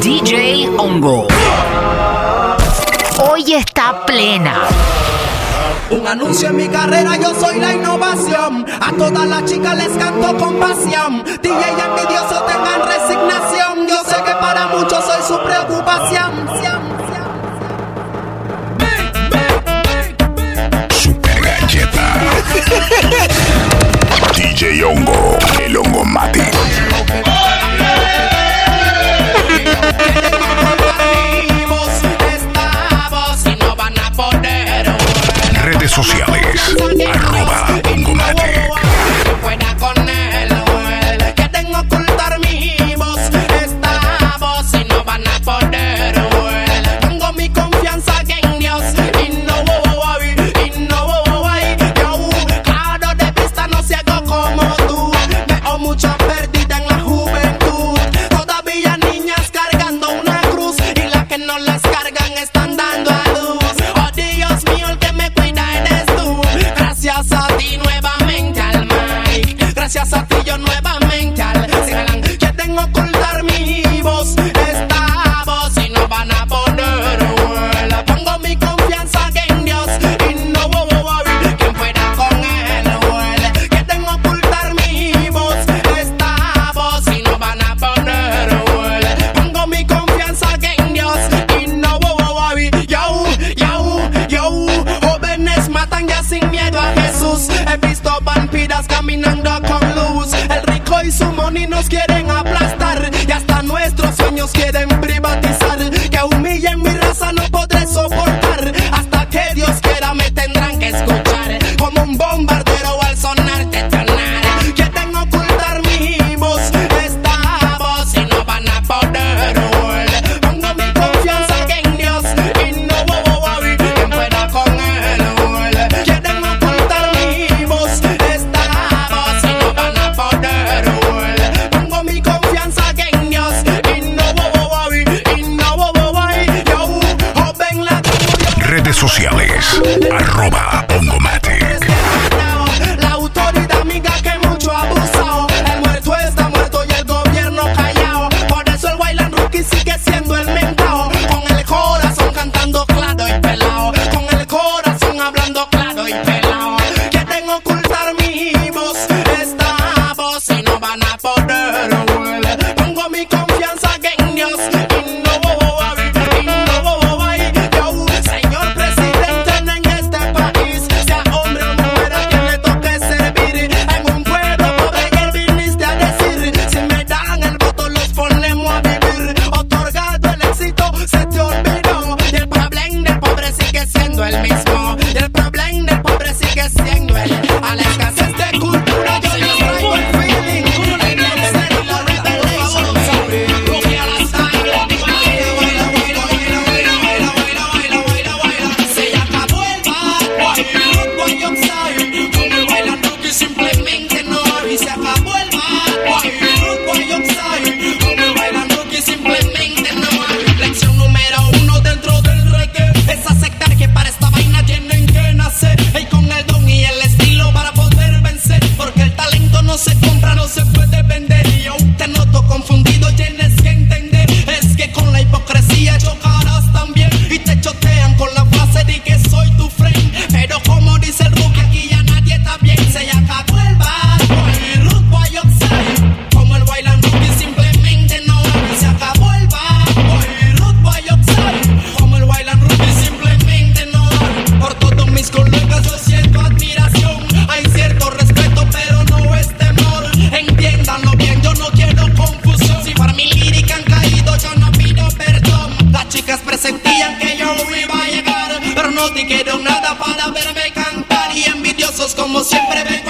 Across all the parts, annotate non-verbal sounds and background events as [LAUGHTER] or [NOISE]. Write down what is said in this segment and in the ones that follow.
DJ Hongo. Hoy está plena. Un anuncio en mi carrera, yo soy la innovación. A todas las chicas les canto con pasión. DJ y envidioso tengan resignación. Yo sé que para muchos soy su preocupación. Super galleta. [LAUGHS] DJ Hongo, el Hongo Mati. Redes sociales. niños quieren arroba Pongomat. no dijeron nada para verme cantar y envidiosos como siempre ven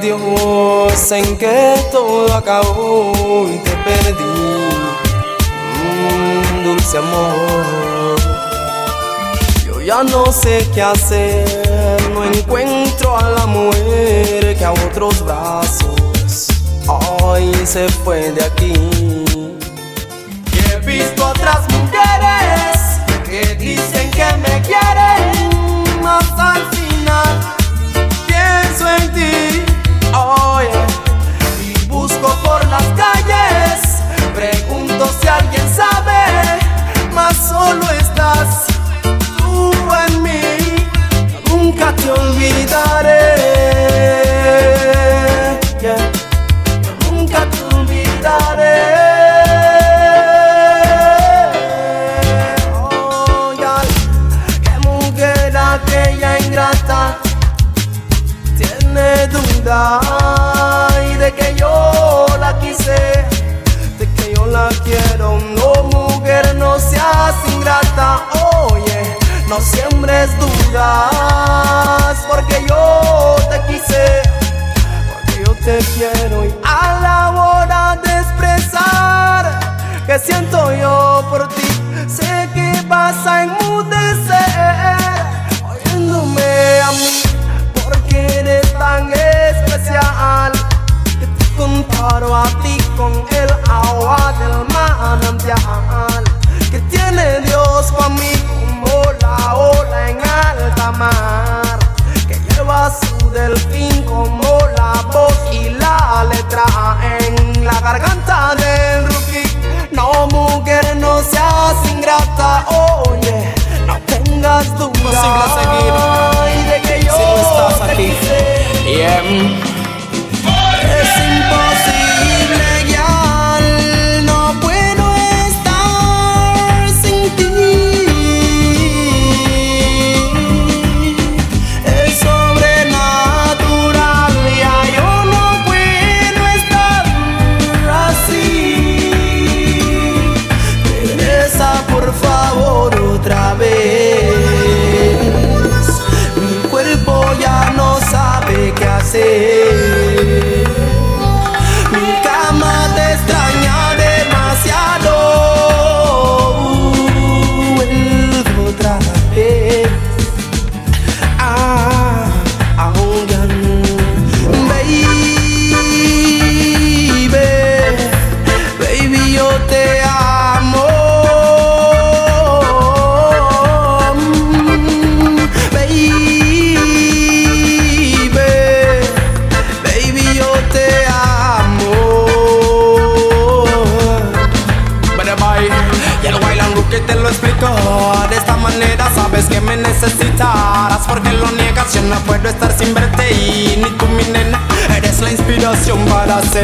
Dios en que todo acabó y te perdí, mm, dulce amor. Yo ya no sé qué hacer, no encuentro a la mujer que a otros brazos hoy se fue de aquí. Y he visto otras mujeres que dicen que me quieren, más al final pienso en ti, oh. Y busco por las calles, pregunto si alguien sabe, mas solo estás tú en mí. Nunca te olvidaré.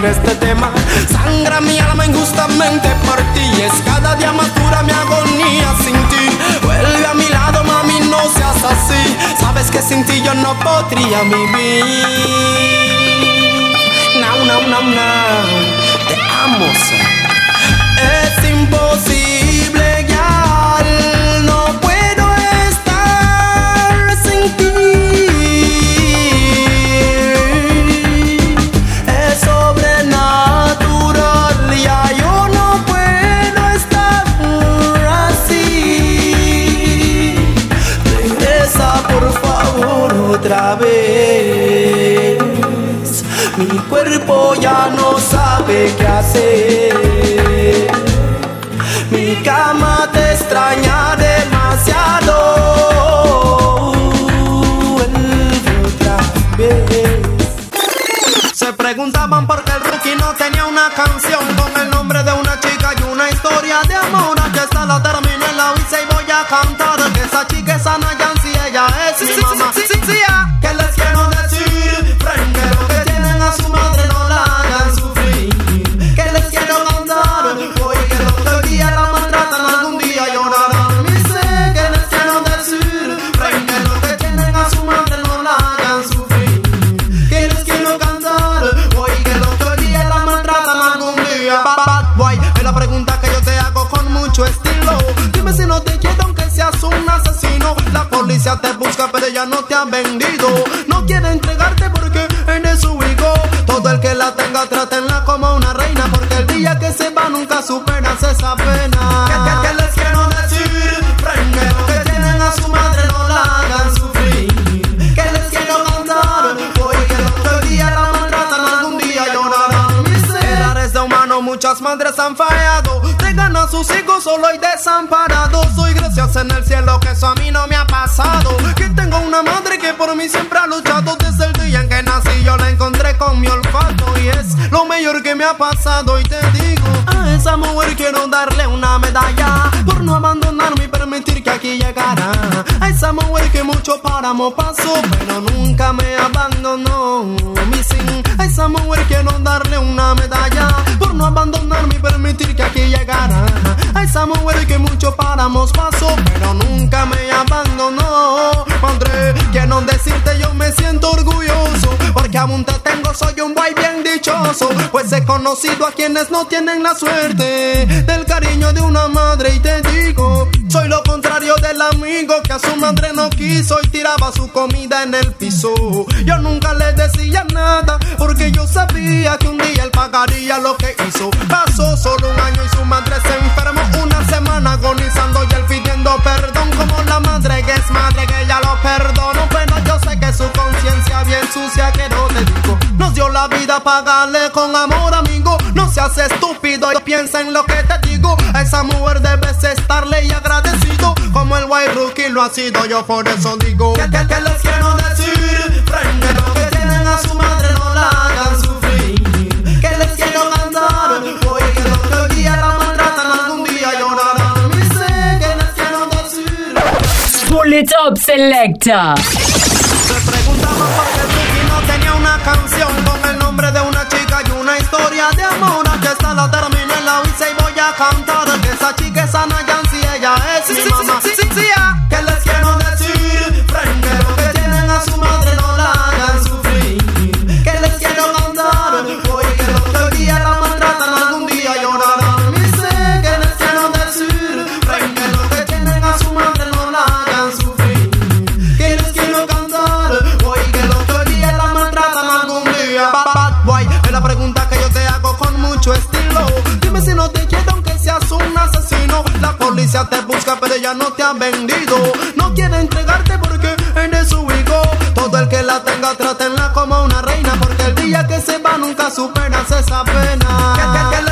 en este tema. Sangra mi alma injustamente por ti. Y es cada día más dura mi agonía sin ti. Vuelve a mi lado, mami, no seas así. Sabes que sin ti yo no podría vivir. No, no, no, no. Te amo. Es imposible sabe no te han vendido. No quiere entregarte porque eres su hijo. Todo el que la tenga, trátenla como una reina. Porque el día que se va nunca superas esa pena. ¿Qué, qué, qué les quiero decir? Lo que tienen a su madre, no la hagan sufrir. Que les quiero cantar, hoy que el otro día la maltratan, algún día llorarán. Miseras de humano, muchas madres han fallado. Dejan a sus hijos solo y desamparados. Soy gracias en el cielo que eso a mí no me ha pasado. Por mí siempre ha luchado. Desde el día en que nací yo la encontré con mi olfato. Y es lo mejor que me ha pasado. Y te digo, a esa mujer quiero darle una medalla. Aquí llegara. A esa mujer que mucho páramo pasó, pero nunca me abandonó. Mi sin, a esa mujer quiero darle una medalla. Por no abandonarme y permitir que aquí llegara. A esa mujer que mucho páramos pasó, pero nunca me abandonó. Madre, quiero decirte, yo me siento orgulloso. Porque aún te tengo, soy un boy bien dichoso. Pues he conocido a quienes no tienen la suerte del cariño de una madre. Y te digo, soy lo contrario del amigo que a su madre no quiso y tiraba su comida en el piso. Yo nunca le decía nada porque yo sabía que un día él pagaría lo que hizo. Pasó solo un año y su madre se enfermó una semana agonizando y él pidiendo perdón como la madre que es madre que ya lo perdonó. Pero yo sé que su conciencia bien sucia que no te digo. Nos dio la vida pagarle con amor amigo. No seas estúpido y piensa en lo que te digo. A esa mujer debes estarle y white rookie lo ha sido. Yo por eso digo que, que, que les quiero decir. Frente lo que tienen a su madre no la hagan sufrir. Que les quiero cantar. Hoy que el otro día la maltratan algún día llorarán. Y sé que les quiero decir. Pull it up, selector. Se preguntaban por qué Rookie no tenía una canción con el nombre de una chica y una historia de amor. Aquí está la terminé, la hice y voy a cantar. Que esa chica es Ana Yancy, ella es mi mamá. Boy, es la pregunta que yo te hago con mucho estilo. Dime si no te quiero aunque seas un asesino. La policía te busca, pero ya no te han vendido. No quiere entregarte porque eres su hijo. Todo el que la tenga, trátenla como una reina. Porque el día que se va nunca superas esa pena. ¿Qué, qué, qué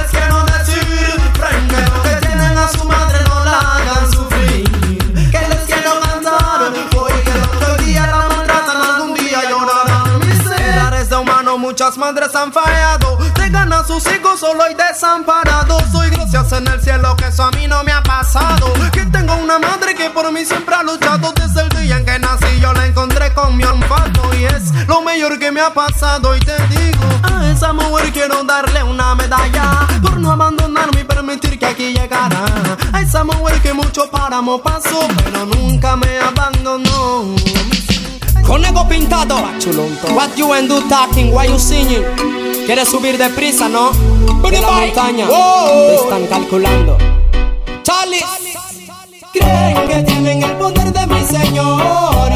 madres han fallado. Dejan a sus hijos solo y desamparados. Soy gracias en el cielo que eso a mí no me ha pasado. Que tengo una madre que por mí siempre ha luchado. Desde el día en que nací yo la encontré con mi olfato. Y es lo mejor que me ha pasado. Y te digo, a esa mujer quiero darle una medalla. Por no abandonarme y permitir que aquí llegara. A esa mujer que mucho páramo pasó. Pero nunca me abandonó. Con ego pintado. What you and do talking, why you singing? ¿Quieres subir de prisa, no? De la montaña. Te están calculando. Charlie. Creen que tienen el poder de mi señor.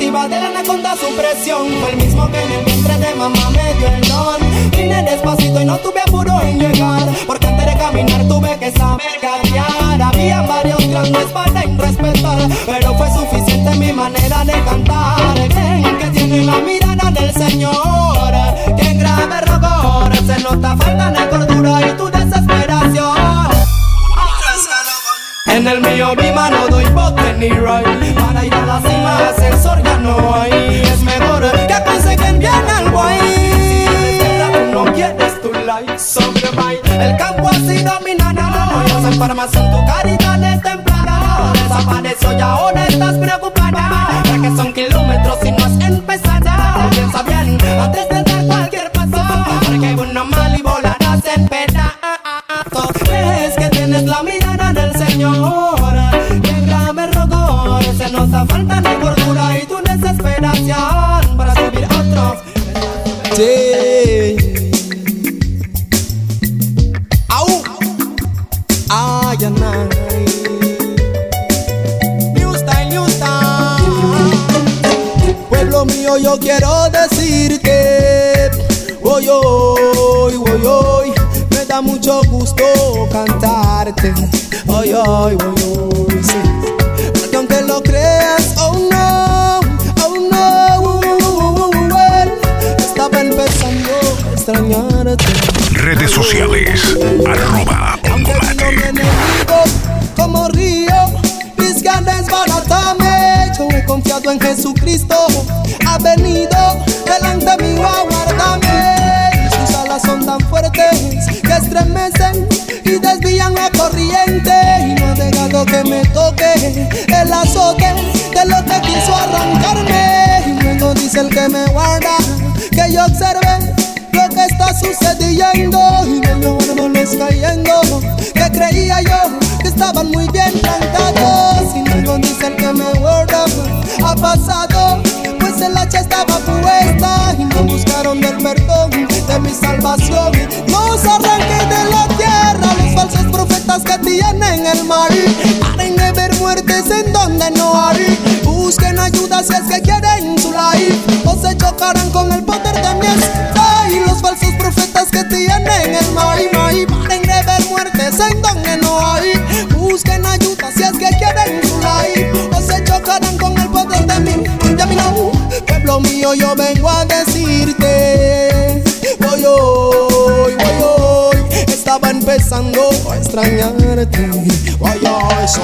Perspectiva de la anaconda su presión. Fue el mismo que en el vientre de mamá me dio el don. Vine despacito y no tuve apuro en llegar. Porque antes de caminar tuve que saber gatear. Había varios grandes para respetar Pero fue suficiente mi manera de cantar. Creen que tiene la mirada del Señor. Que grave rogor Se nota el mío mi mano doy bote ni right Para ir a la cima ascensor ya no hay. Es mejor que aconsejen bien algo ahí. Si no quieres tu like sobre El campo así dominado Yo soy farmacia tu caridad es templada Desapareció y ahora estás preocupada. Ya que son kilómetros y no has empezado. Piensa bien antes de dar cualquier paso. Porque uno mal y Redes sociales. Arroba Ongomatic. como río, mis ganas desbaratarme. Yo he confiado en Jesucristo, ha venido delante mío a guardarme. Sus alas son tan fuertes que estremecen y desvían la corriente. Y no ha dejado que me toque el azote de lo que quiso arrancarme. Y luego dice el que me guarda que yo observe lo que está sucediendo. Y los árboles cayendo. Que creía yo que estaban muy bien plantados. Y luego dice el que me guarda. Ha pasado pues el hacha estaba puesta y no buscaron del perdón de mi salvación. Los arranqué de la tierra los falsos profetas que tienen el mal. Paren de ver muertes en donde no hay. Busquen ayuda si es que quieren su life. O se chocarán con el poder de mi y los falsos profetas que tienen el mal. Paren de ver muertes en extrañarte. Voy hoy so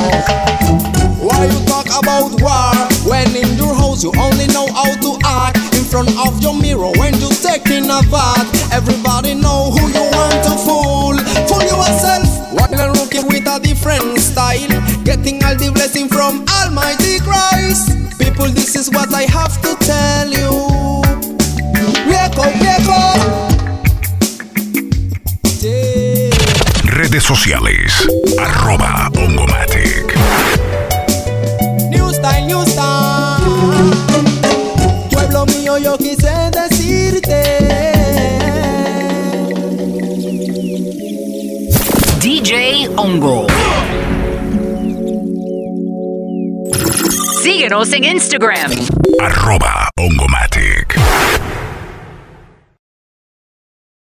Why you talk about war? When in your house you only know how to act. In front of your mirror when you taking a bath Everybody know who you want to fool. Fool yourself. While I'm looking with a different style? Getting all the blessing from Almighty Christ. People this is what I have to tell you sociales. Arroba Ongomatic. New style, new style Pueblo mío, yo quise decirte. DJ Ongo. Síguenos en Instagram. Arroba.